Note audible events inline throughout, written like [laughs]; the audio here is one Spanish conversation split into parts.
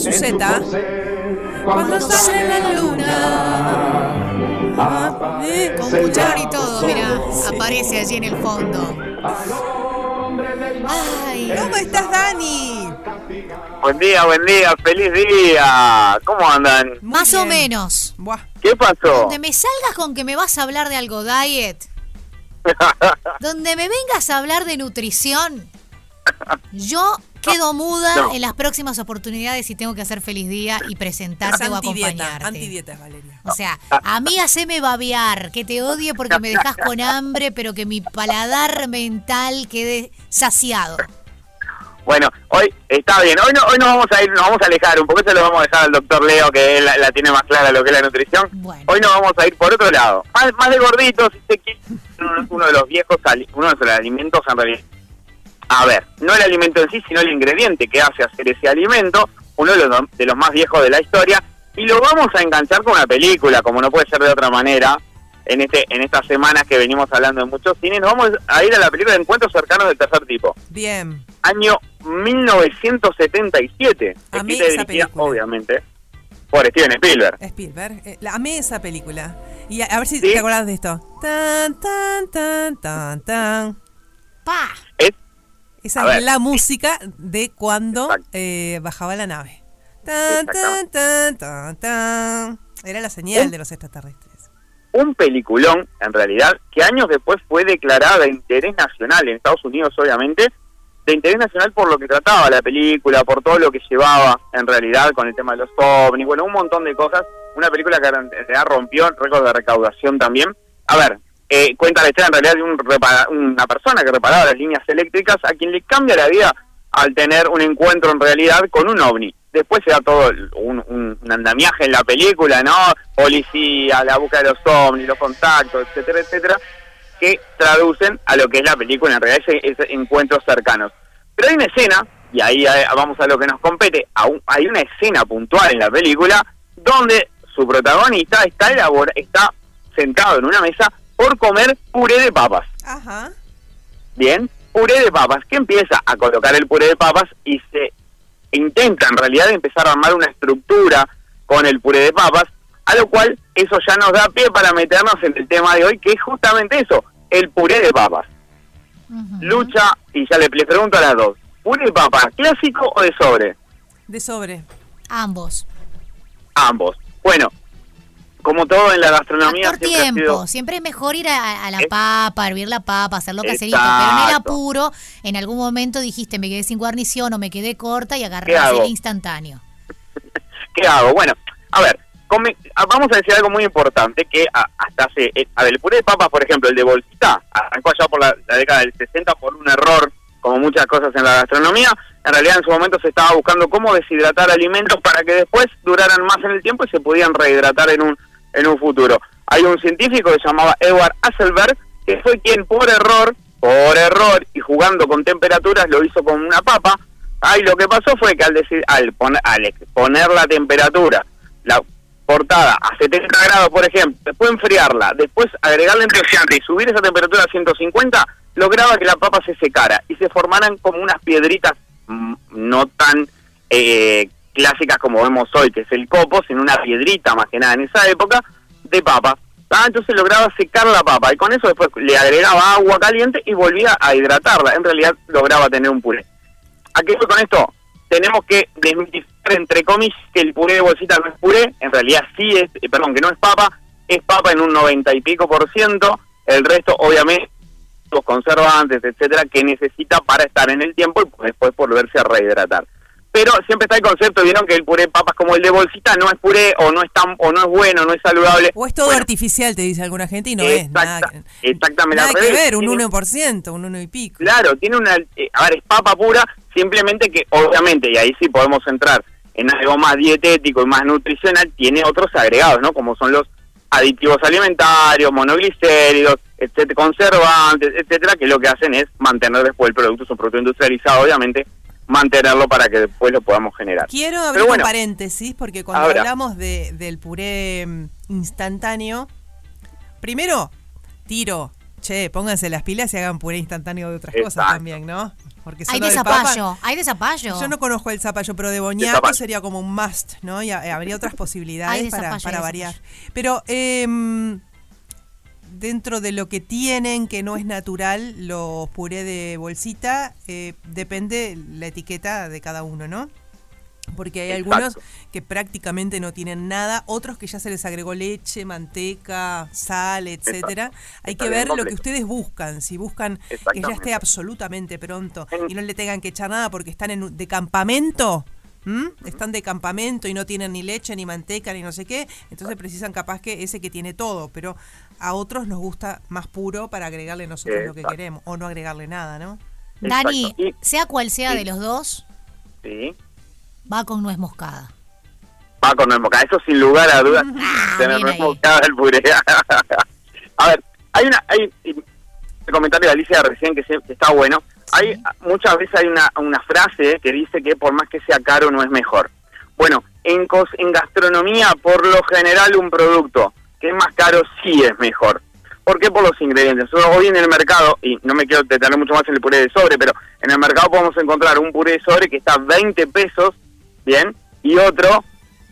su Z. Cuando sale la luna. Con cucharón y todo, mira, aparece allí en el fondo. Ay, ¿Cómo estás, Dani? Buen día, buen día, feliz día. ¿Cómo andan? Más o menos. Buah. ¿Qué pasó? Donde me salgas con que me vas a hablar de algo diet, [laughs] donde me vengas a hablar de nutrición, yo quedo muda No. en las próximas oportunidades y tengo que hacer feliz día y Es presentarte o acompañarte. antidieta, Valeria. O sea, a mí haceme babear, que te odie porque me dejas con hambre, pero que mi paladar mental quede saciado. Bueno, hoy está bien. Hoy no, hoy nos vamos a ir, nos vamos a alejar un poco. Se lo vamos a dejar al doctor Leo, que él la, la tiene más clara lo que es la nutrición. Bueno. Hoy nos vamos a ir por otro lado. Más, más de gorditos, si. Uno, de los viejos, ali- uno de los alimentos en realidad. A ver, no el alimento en sí, sino el ingrediente que hace hacer ese alimento. Uno de los, de los más viejos de la historia. Y lo vamos a enganchar con una película, como no puede ser de otra manera. En, este, en estas semanas que venimos hablando de muchos cines, nos vamos a ir a la película de Encuentros Cercanos del Tercer Tipo Bien. año 1977. Amé escrita y esa dirigida, película. obviamente, por Steven Spielberg. Spielberg. Eh, la- amé esa película. Y a, a ver si ¿Sí? te acordás de esto. Tan, tan, tan, tan, tan. ¡Pa! Es, Esa A es ver. la música de cuando eh, bajaba la nave. Tan, tan, Exactamente. tan, tan, tan. Era la señal de los extraterrestres. un peliculón, en realidad, que años después fue declarada de interés nacional en Estados Unidos, obviamente, de interés nacional por lo que trataba la película, por todo lo que llevaba, en realidad, con el tema de los ovnis, bueno, un montón de cosas. Una película que en realidad rompió récord de recaudación también. A ver, eh, cuenta la historia en realidad de un repara- una persona que reparaba las líneas eléctricas a quien le cambia la vida al tener un encuentro en realidad con un ovni. Después se da todo un, un- andamiaje en la película, ¿no? Policía, la búsqueda de los ovnis, los contactos, etcétera, etcétera, que traducen a lo que es la película, en realidad ese, ese encuentros cercanos. Pero hay una escena, y ahí eh, vamos a lo que nos compete, hay una escena puntual en la película donde su protagonista está, elabora, está sentado en una mesa por comer puré de papas. Ajá. Bien, puré de papas, que empieza a colocar el puré de papas y se intenta en realidad empezar a armar una estructura con el puré de papas, a lo cual eso ya nos da pie para meternos en el tema de hoy, que es justamente eso, el puré de papas. Lucha, y ya le, le pregunto a las dos, ¿puré de papas clásico o de sobre? De sobre. Ambos. Ambos. Bueno, como todo en la gastronomía Por siempre tiempo. sido... Siempre es mejor ir a, a la Es- papa, hervir la papa, hacerlo caserito. Pero en el apuro, en algún momento dijiste, me quedé sin guarnición o me quedé corta y ¿Qué agarré hago? el instantáneo. [laughs] ¿Qué hago? Bueno, a ver, come- vamos a decir algo muy importante que hasta hace... eh, a ver, el puré de papas, por ejemplo, el de bolsita, arrancó allá por la, la década del 60 por un error, como muchas cosas en la gastronomía. En realidad en su momento se estaba buscando cómo deshidratar alimentos para que después duraran más en el tiempo y se pudieran rehidratar en un, en un futuro. Hay un científico que se llamaba Edward Hasselberg, que fue quien por error, por error y jugando con temperaturas lo hizo con una papa. Ay, lo que pasó fue que al, decir, al, poner, al poner la temperatura, la portada a 70 grados, por ejemplo, después enfriarla, después agregarle antioxidante y subir esa temperatura a 150, lograba que la papa se secara y se formaran como unas piedritas mm, no tan eh, clásicas como vemos hoy, que es el copo, sino una piedrita más que nada en esa época de papa. Ah, entonces lograba secar la papa y con eso después le agregaba agua caliente y volvía a hidratarla. En realidad lograba tener un puré. ¿A qué fue con esto? Tenemos que desmitificar, entre comillas, que el puré de bolsita no es puré. En realidad sí es, eh, perdón, que no es papa. Es papa en un 90 y pico por ciento. El resto, obviamente, los conservantes, etcétera, que necesita para estar en el tiempo y después volverse a rehidratar. Pero siempre está el concepto, vieron que el puré de papas como el de bolsita no es puré o no es tan o no es bueno, no es saludable. O es todo Bueno, artificial, te dice alguna gente, y no es. Nada, exacta- exactamente nada que revés. ver, un Tiene- 1%, un 1 y pico. Claro, tiene una... eh, a ver, es papa pura, simplemente que obviamente, y ahí sí podemos entrar en algo más dietético y más nutricional, tiene otros agregados, ¿no? Como son los aditivos alimentarios, monoglicéridos, etcétera, conservantes, etcétera, que lo que hacen es mantener después el producto, es un producto industrializado, obviamente, mantenerlo para que después lo podamos generar. Quiero abrir bueno, un paréntesis porque cuando Ahora. hablamos de, del puré mm, instantáneo, primero tiro, che, pónganse las pilas y hagan puré instantáneo de otras cosas también, ¿no? Porque Hay de papa- zapallo, hay de zapallo. Yo no conozco el zapallo, pero de boñato sería como un must, ¿no? Y ha- habría otras [laughs] Hay posibilidades de para, zapallo, para hay de variar. Pero em, dentro de lo que tienen, que no es natural, los puré de bolsita, eh, depende la etiqueta de cada uno, ¿no? Porque hay Exacto. algunos que prácticamente no tienen nada, otros que ya se les agregó leche, manteca, sal, etcétera. Hay Está que ver lo que ustedes buscan. Si buscan que ya esté absolutamente pronto y no le tengan que echar nada porque están en, de campamento, ¿m? están de campamento y no tienen ni leche, ni manteca, ni no sé qué, entonces precisan capaz que ese que tiene todo, pero a otros nos gusta más puro para agregarle nosotros lo que queremos o no agregarle nada, ¿no? Dani. Y- sea cual sea Sí. de los dos, Sí. va con nuez moscada. Va con nuez moscada, eso sin lugar a dudas. Ah, [laughs] tener nuez ahí. moscada el puré. [laughs] a ver, hay una, hay el comentario de Alicia recién que, se- que está bueno. Hay muchas veces hay una, una frase que dice que por más que sea caro no es mejor. Bueno, en cos- en gastronomía por lo general un producto que es más caro sí es mejor. ¿Por qué? Por los ingredientes. Nosotros hoy en el mercado, y no me quiero detener mucho más en el puré de sobre, pero en el mercado podemos encontrar un puré de sobre que está a 20 pesos, ¿bien? Y otro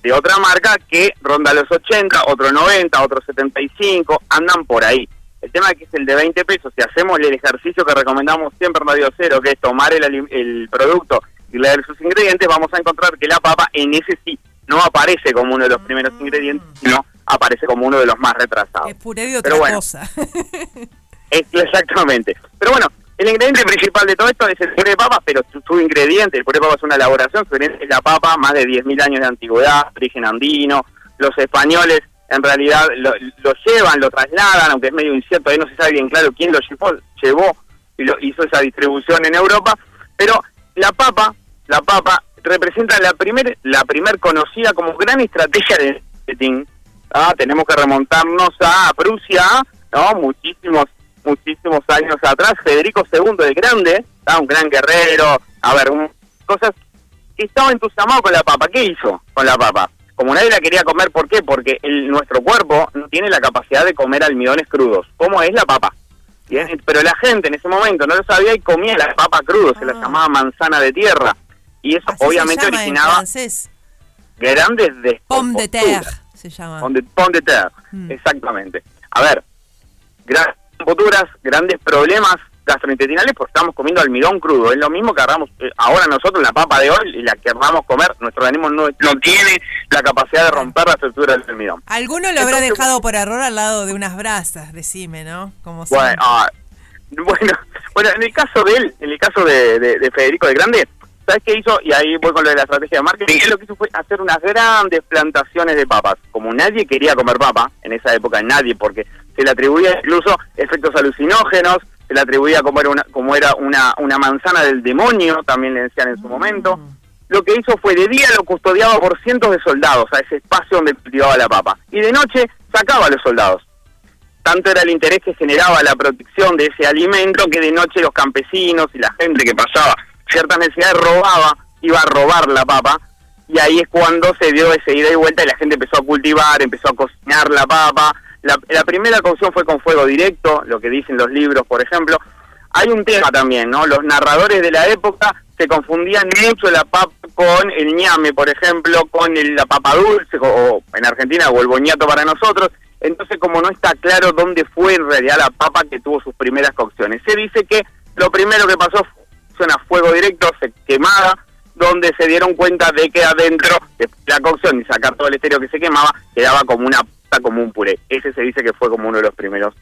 de otra marca que ronda los 80, otro 90, otro 75, andan por ahí. El tema que es el de 20 pesos. Si hacemos el ejercicio que recomendamos siempre en Radio Cero, que es tomar el, el producto y leer sus ingredientes, vamos a encontrar que la papa en ese sí no aparece como uno de los primeros ingredientes, sino aparece como uno de los más retrasados. Es puré de otra Pero bueno. cosa. [laughs] Es- exactamente. Pero bueno, el ingrediente principal de todo esto es el puré de papa, pero su, su ingrediente, el puré de papa es una elaboración, su ingrediente es la papa, más de 10.000 años de antigüedad, origen andino. Los españoles en realidad lo, lo llevan, lo trasladan, aunque es medio incierto, ahí no se sabe bien claro quién lo llevó, llevó y lo hizo esa distribución en Europa. Pero la papa, la papa representa la primer, la primer conocida como gran estrategia de marketing. Ah, tenemos que remontarnos a Prusia, ¿no? Muchísimos, muchísimos años atrás. Federico II el Grande, ¿ah? un gran guerrero, a ver, un- cosas estaba entusiasmado con la papa. ¿Qué hizo con la papa? Como nadie la quería comer, ¿por qué? Porque el, nuestro cuerpo no tiene la capacidad de comer almidones crudos, como es la papa. Bien, Pero la gente en ese momento no lo sabía y comía la papa crudo, se la Ah. llamaba manzana de tierra. Y eso Así obviamente se llama originaba en francés. grandes de Pomme de terre se llama. Pomme de, pomme de terre, Mm. exactamente. A ver, grandes futuras, grandes problemas gastrointestinales porque estamos comiendo almidón crudo. Es lo mismo que agarramos eh, ahora nosotros la papa de hoy y la querramos comer. Nuestro organismo no, no tiene la capacidad de romper la estructura del almidón. Alguno lo habrá Entonces- dejado por error al lado de unas brasas, decime, ¿no? Como Bueno, ah, [laughs] bueno, bueno, en el caso de él, en el caso de, de- de Federico de Grande, ¿sabes qué hizo? Y ahí voy con lo de la estrategia de marketing. Él lo que hizo fue hacer unas grandes plantaciones de papas. Como nadie quería comer papa en esa época, nadie, porque se le atribuía incluso efectos alucinógenos, se le atribuía como era una, como era una, una manzana del demonio, también le decían en su momento. Lo que hizo fue de día lo custodiaba por cientos de soldados a ese espacio donde cultivaba la papa. Y de noche sacaba a los soldados tanto era el interés que generaba la protección de ese alimento que de noche los campesinos y la gente que pasaba ciertas necesidades robaba, iba a robar la papa y ahí es cuando se dio ese ida y vuelta y la gente empezó a cultivar, empezó a cocinar la papa. La, la primera cocción fue con fuego directo, lo que dicen los libros, por ejemplo. Hay un tema también, ¿no? Los narradores de la época se confundían mucho la papa con el ñame, por ejemplo, con el- la papa dulce, o, en Argentina, o el boñato para nosotros. Entonces, como no está claro dónde fue en realidad la papa que tuvo sus primeras cocciones. Se dice que lo primero que pasó fue una fuego directo, se quemada, donde se dieron cuenta de que adentro de la cocción y sacar todo el estéreo que se quemaba, quedaba como una como un puré. Ese se dice que fue como uno de los primeros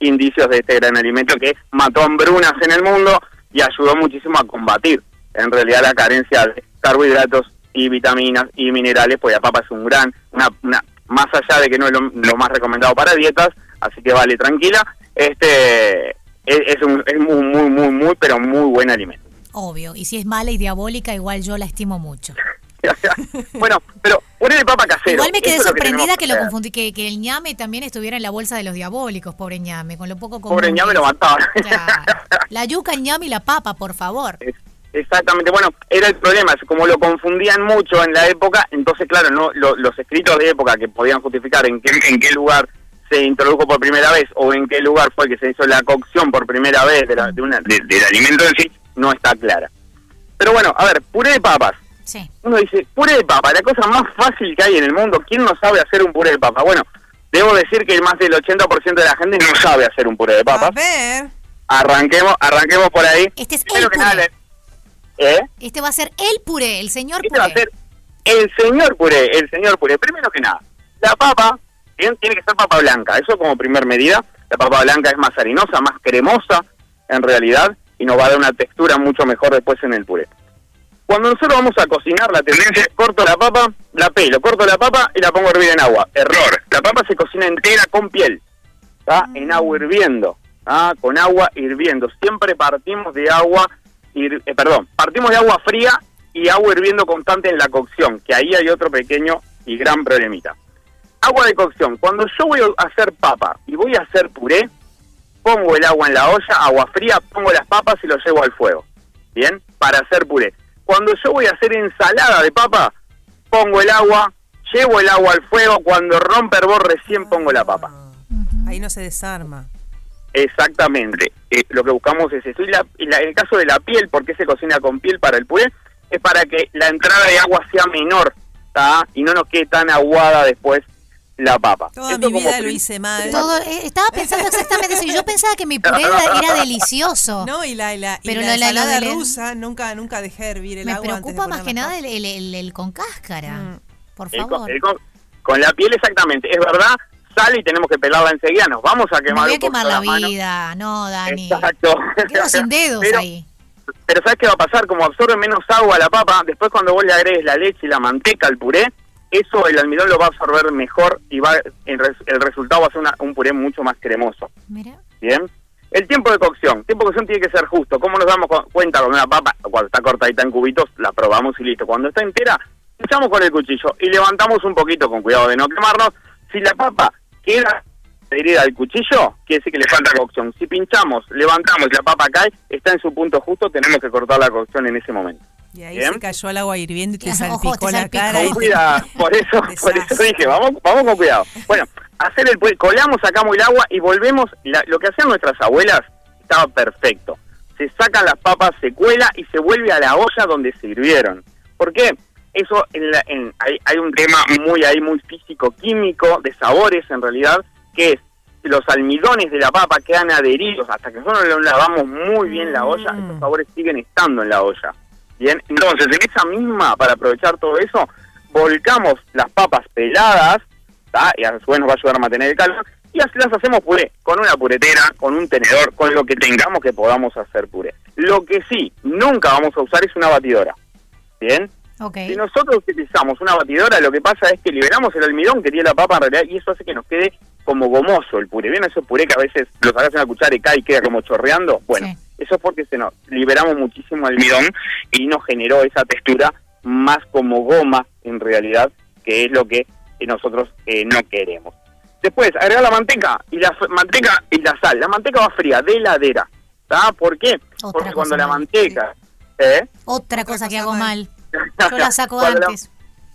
indicios de este gran alimento que mató hambrunas en el mundo y ayudó muchísimo a combatir en realidad la carencia de carbohidratos y vitaminas y minerales, pues la papa es un gran, una, una más allá de que no es lo, más recomendado para dietas, así que vale tranquila, este es, es un es muy, muy, muy, pero muy buen alimento. Obvio. Y si es mala y diabólica, igual yo la estimo mucho. [laughs] bueno, pero de papa casero. igual me quedé eso que sorprendida que lo confundí, que, que el ñame también estuviera en la bolsa de los diabólicos, pobre ñame, con lo poco común. Pobre ñame lo es. mataron. Claro. [laughs] La yuca, el ñame y la papa, por favor. Es- Exactamente, bueno, era el problema, como lo confundían mucho en la época, entonces claro, no lo- los escritos de época que podían justificar en qué, en qué lugar se introdujo por primera vez o en qué lugar fue que se hizo la cocción por primera vez de la- de una- de- del alimento en sí, no está clara. Pero bueno, a ver, puré de papas. Sí. Uno dice, puré de papa, la cosa más fácil que hay en el mundo. ¿Quién no sabe hacer un puré de papa? Bueno, debo decir que más del 80% de la gente no sabe hacer un puré de A papas. ver. Arranquemos, arranquemos por ahí. Este es Primero el que nada, puré. le- ¿eh? Este va a ser el puré, el señor Este va a ser el señor puré, el señor puré. Primero que nada, la papa, bien, tiene que ser papa blanca. Eso como primer medida. La papa blanca es más harinosa, más cremosa, en realidad, y nos va a dar una textura mucho mejor después en el puré. Cuando nosotros vamos a cocinar, la tendencia es corto la papa, la pelo, corto la papa y la pongo a hervir en agua. Error. La papa se cocina entera con piel. ¿tá? En agua hirviendo. ¿tá? Con agua hirviendo. Siempre partimos de agua, hir- eh, perdón, partimos de agua fría y agua hirviendo constante en la cocción, que ahí hay otro pequeño y gran problemita. Agua de cocción. Cuando yo voy a hacer papa y voy a hacer puré, pongo el agua en la olla, agua fría, pongo las papas y lo llevo al fuego. ¿Bien? Para hacer puré. Cuando yo voy a hacer ensalada de papa, pongo el agua, llevo el agua al fuego, cuando rompe hervor recién pongo la papa. Ahí no se desarma. Exactamente. Eh, lo que buscamos es eso. Y, la- y la- en el caso de la piel, ¿por qué se cocina con piel para el puré? Es para que la entrada de agua sea menor, ¿tá? Y no nos quede tan aguada después la papa. Toda mi como vida lo hice mal. Todo, eh, estaba pensando exactamente eso. y Yo pensaba que mi puré era, era delicioso. No, y la, y la, y Pero la lo- la- ensalada del- rusa nunca nunca dejé hervir el Me agua. antes de preocupa más que nada el, el- el- el con cáscara. Mm. Por el con, favor. el con- con la piel exactamente. Es verdad, sale y tenemos que pelarla enseguida. Nos vamos a Me quemar voy a quemar la vida. No, Dani. Exacto. Quedo sin dedos Pero- ahí. Pero ¿sabes qué va a pasar? Como absorbe menos agua la papa, después cuando vos le agregues la leche y la manteca al puré, eso el almidón lo va a absorber mejor y va el, el resultado va a ser una- un puré mucho más cremoso. Mira. ¿Bien? El tiempo de cocción. El tiempo de cocción tiene que ser justo. ¿Cómo nos damos cu- cuenta con una papa? Cuando está cortadita en cubitos, la probamos y listo. Cuando está entera, echamos con el cuchillo y levantamos un poquito con cuidado de no quemarnos. Si la papa queda adherida al cuchillo, quiere decir que le falta cocción. Si pinchamos, levantamos y la papa cae, está en su punto justo, tenemos que cortar la cocción en ese momento. Y ahí Bien. se cayó el agua hirviendo y te [laughs] Ojo, salpicó te la salpicó. cara. Con cuidado, por eso, [laughs] por eso dije, vamos, vamos con cuidado. Bueno, hacer el colamos, sacamos el agua y volvemos, la- lo que hacían nuestras abuelas estaba perfecto. Se sacan las papas, se cuela y se vuelve a la olla donde se hirvieron. ¿Por qué? Eso, en la- en- hay, hay un tema muy ahí, muy físico-químico, de sabores en realidad, que es los almidones de la papa quedan adheridos hasta que nosotros lavamos muy bien la olla, Mm. esos sabores siguen estando en la olla. Bien, entonces en esa misma, para aprovechar todo eso, volcamos las papas peladas, ¿tá? y a su vez nos va a ayudar a mantener el calor, y así las hacemos puré, con una puretera, con un tenedor, con lo que tengamos que podamos hacer puré. Lo que sí, nunca vamos a usar es una batidora. ¿Bien? Ok. Si nosotros utilizamos una batidora, lo que pasa es que liberamos el almidón que tiene la papa en realidad y eso hace que nos quede como gomoso el puré. ¿Bien ese puré que a veces lo sacas en la cuchara y cae y queda como chorreando? Bueno, Sí. Eso es porque se nos liberamos muchísimo almidón y nos generó esa textura más como goma en realidad, que es lo que eh, nosotros eh, no queremos. Después, agregar la manteca y la manteca y la sal. La manteca va fría, de heladera. ¿Está? ¿Por qué? Otra Porque cuando la manteca... ¿eh? Otra cosa que hago mal. [laughs] Yo la saco la- antes.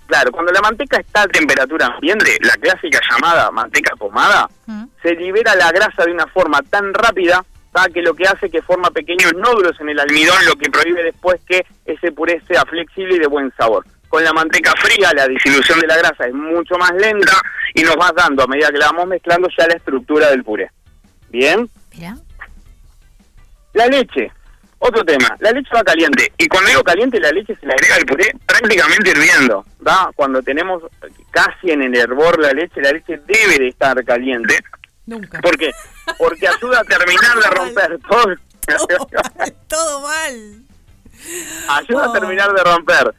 Claro, cuando la manteca está a temperatura ambiente, la clásica llamada manteca pomada, Mm. se libera la grasa de una forma tan rápida. Que lo que hace que forma pequeños nódulos en el almidón, lo que prohíbe después que ese puré sea flexible y de buen sabor. Con la manteca fría, la disolución de la grasa es mucho más lenta y nos va dando, a medida que la vamos mezclando, ya la estructura del puré. Bien, Mira. la leche. Otro tema, la leche va caliente. Y cuando digo caliente, la leche se le agrega al puré prácticamente hirviendo. ¿va? Cuando tenemos casi en el hervor la leche, la leche debe de estar caliente. Nunca. ¿Por qué? Porque ayuda a terminar de romper [laughs] todo. Todo mal, todo mal. ayuda Oh. a terminar de romper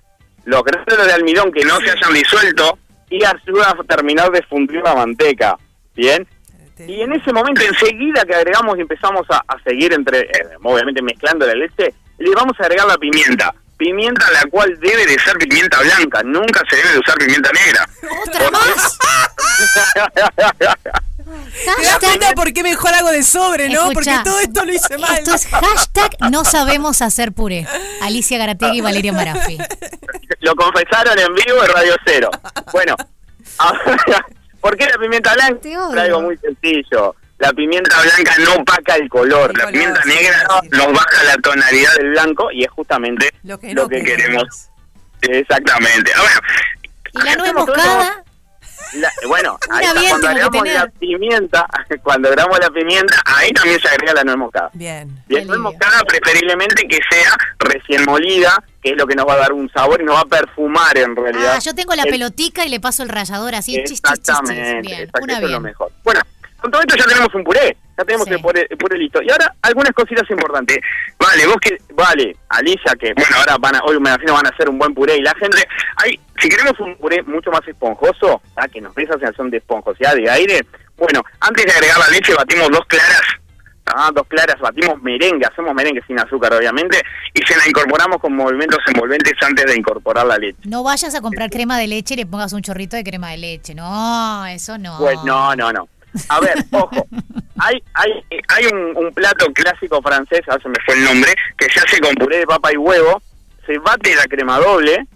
los granos de almidón que no se hayan disuelto y ayuda a terminar de fundir la manteca. ¿Bien? Y en ese momento, enseguida que agregamos y empezamos a, a seguir entre, eh, obviamente mezclando la leche, le vamos a agregar la pimienta. Pimienta la cual debe de ser pimienta blanca, nunca se debe de usar pimienta negra. [laughs] ¡Otra más! [laughs] ¿Te das cuenta por qué mejor hago de sobre, no? Escucha, Porque todo esto lo hice mal. Esto es hashtag no sabemos hacer puré. Alicia Garategui y Valeria Marafi. Lo confesaron en vivo en Radio Cero. Bueno, ahora, [laughs] ¿por qué la pimienta blanca? Es algo muy sencillo. la pimienta blanca no opaca el color. El la color, pimienta sí, negra sí. nos baja la tonalidad del blanco y es justamente Lo que, lo no que queremos. queremos. Exactamente. Ah, Bueno, Y la nuez moscada, la- bueno, ahí está, bien cuando agregamos la pimienta, [laughs] cuando agregamos la pimienta, ahí también se agrega la nuez moscada. Bien. Y el nuez moscada preferiblemente que sea recién molida, que es lo que nos va a dar un sabor y nos va a perfumar en realidad. ah, yo tengo la El- pelotica y le paso el rallador así, chis, chis, chis, chis. Exactamente, Bien, exacto, una eso es lo bien. mejor. Bueno, con todo esto ya tenemos un puré, ya tenemos Sí. el, puré, el puré listo. Y ahora algunas cositas importantes. Vale, vos que, vale, Alicia, que bueno, ahora van a, hoy me imagino van a hacer un buen puré y la gente, hay, si queremos un puré mucho más esponjoso, ¿ah? que nos dé esa sensación de esponjosidad de aire, bueno, antes de agregar la leche batimos dos claras, ¿ah? dos claras, batimos merengue, hacemos merengue sin azúcar obviamente, y se la incorporamos con movimientos envolventes antes de incorporar la leche. No vayas a comprar crema de leche y le pongas un chorrito de crema de leche. No, eso no. Pues no, no, no. A ver, [laughs] ojo. Hay hay hay un, un plato clásico francés, ahora se me fue el nombre, que se hace con puré de papa y huevo. Se bate la crema doble,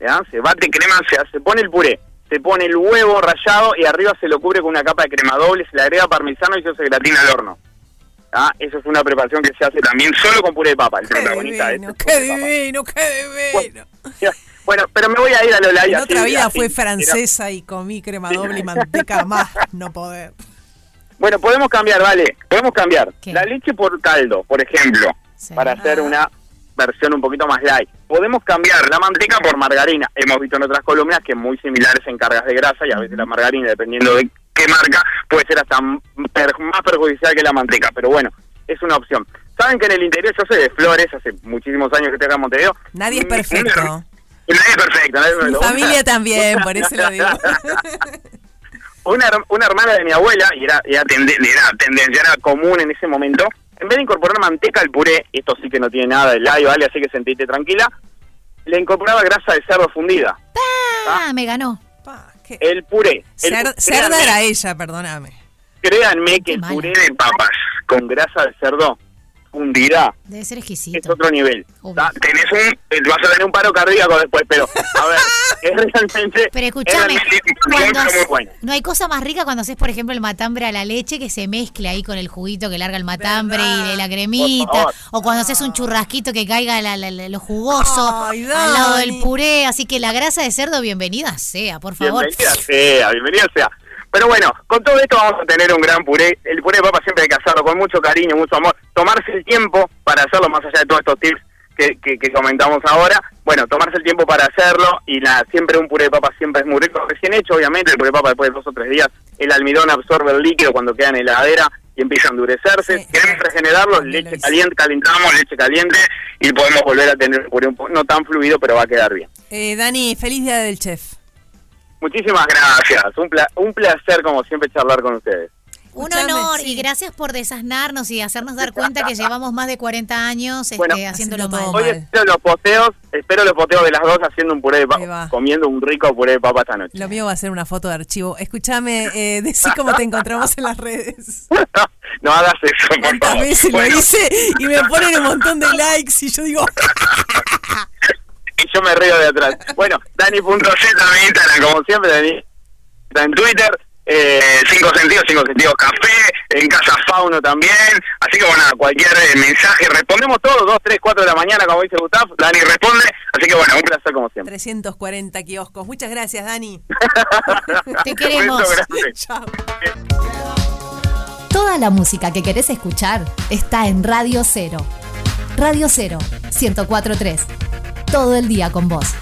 ¿ya? Se bate crema, se, se pone el puré, se pone el huevo rallado y arriba se lo cubre con una capa de crema doble, se le agrega parmesano y eso se gratina al horno. ¿Ah? Eso es una preparación que se hace también solo con puré de papa. El Qué protagonista de divino, este qué papa. divino, qué divino. Bueno, pero me voy a ir a lo En así, otra vida así, fue francesa y comí crema doble y manteca [laughs] más no poder. Bueno, podemos cambiar, vale, podemos cambiar. ¿Qué? La leche por caldo, por ejemplo, para hacer Ah. una versión un poquito más light. Podemos cambiar la manteca por margarina. Hemos visto en otras columnas que muy similares en cargas de grasa y a veces la margarina, dependiendo de qué marca, puede ser hasta más perjudicial que la manteca. Pero bueno, es una opción. Saben que en el interior, yo soy de Flores, hace muchísimos años que estoy acá en Montevideo. Nadie es Mm, perfecto. [laughs] Nadie es perfecto. nadie Mi familia también, por eso lo digo. [laughs] una, una hermana de mi abuela, y era, era, era tendencia, era común en ese momento, en vez de incorporar manteca al puré, esto sí que no tiene nada de live, ¿vale? Así que sentite tranquila, le incorporaba grasa de cerdo fundida. Ah, me ganó. Pa, qué- El puré. el Cer- cerda era ella, perdóname. Créanme que Qué el puré de papas con grasa de cerdo fundida Debe ser es exquisito. otro nivel. ¿tá? Tenés un, eh, vas a tener un paro cardíaco después, pero a ver, [laughs] es realmente, Pero es realmente cuando muy bueno. no hay cosa más rica cuando haces, por ejemplo, el matambre a la leche que se mezcla ahí con el juguito que larga el matambre y de la cremita. O cuando haces un churrasquito que caiga la- la- la- lo jugoso Ay, al lado del puré. Así que la grasa de cerdo, bienvenida sea, por favor. Bienvenida sea, bienvenida sea. Pero bueno, con todo esto vamos a tener un gran puré. El puré de papa siempre hay que hacerlo con mucho cariño, mucho amor. Tomarse el tiempo para hacerlo, más allá de todos estos tips que, que, que comentamos ahora. Bueno, tomarse el tiempo para hacerlo y la, siempre un puré de papa siempre es muy rico. Recién hecho, obviamente, el puré de papa después de dos o tres días, el almidón absorbe el líquido cuando queda en la heladera y empieza a endurecerse. Sí. Queremos regenerarlo, leche caliente, calentamos leche caliente y podemos volver a tener un puré no tan fluido, pero va a quedar bien. Eh, Dani, feliz día del chef. Muchísimas gracias. Un, pla- un placer, como siempre, charlar con ustedes. Un honor sí. y gracias por desasnarnos y hacernos dar cuenta que [laughs] llevamos más de 40 años este, Bueno, haciéndolo haciendo mal. todo Hoy espero los posteos, espero los posteos de las dos haciendo un puré de papa, comiendo un rico puré de papa esta noche. Lo mío va a ser una foto de archivo. Escúchame, eh, [laughs] decí cómo te encontramos en las redes. [laughs] no hagas eso, por ¿Cuántas favor. veces Bueno, lo hice y me ponen un montón de likes y yo digo, yo me río de atrás. Bueno, Dani.z en Instagram, como siempre, Dani. Está en Twitter. Eh, cinco sentidos, cinco sentidos café, en Casa Fauno también. Así que bueno, cualquier eh, mensaje, respondemos todo, 2, 3, 4 de la mañana, como dice Gustavo. Dani responde. Así que bueno, un placer como siempre. 340 kioscos. Muchas gracias, Dani. [laughs] Te queremos. [laughs] Chao. Toda la música que querés escuchar está en Radio Cero. Radio Cero, 1043. Todo el día con vos.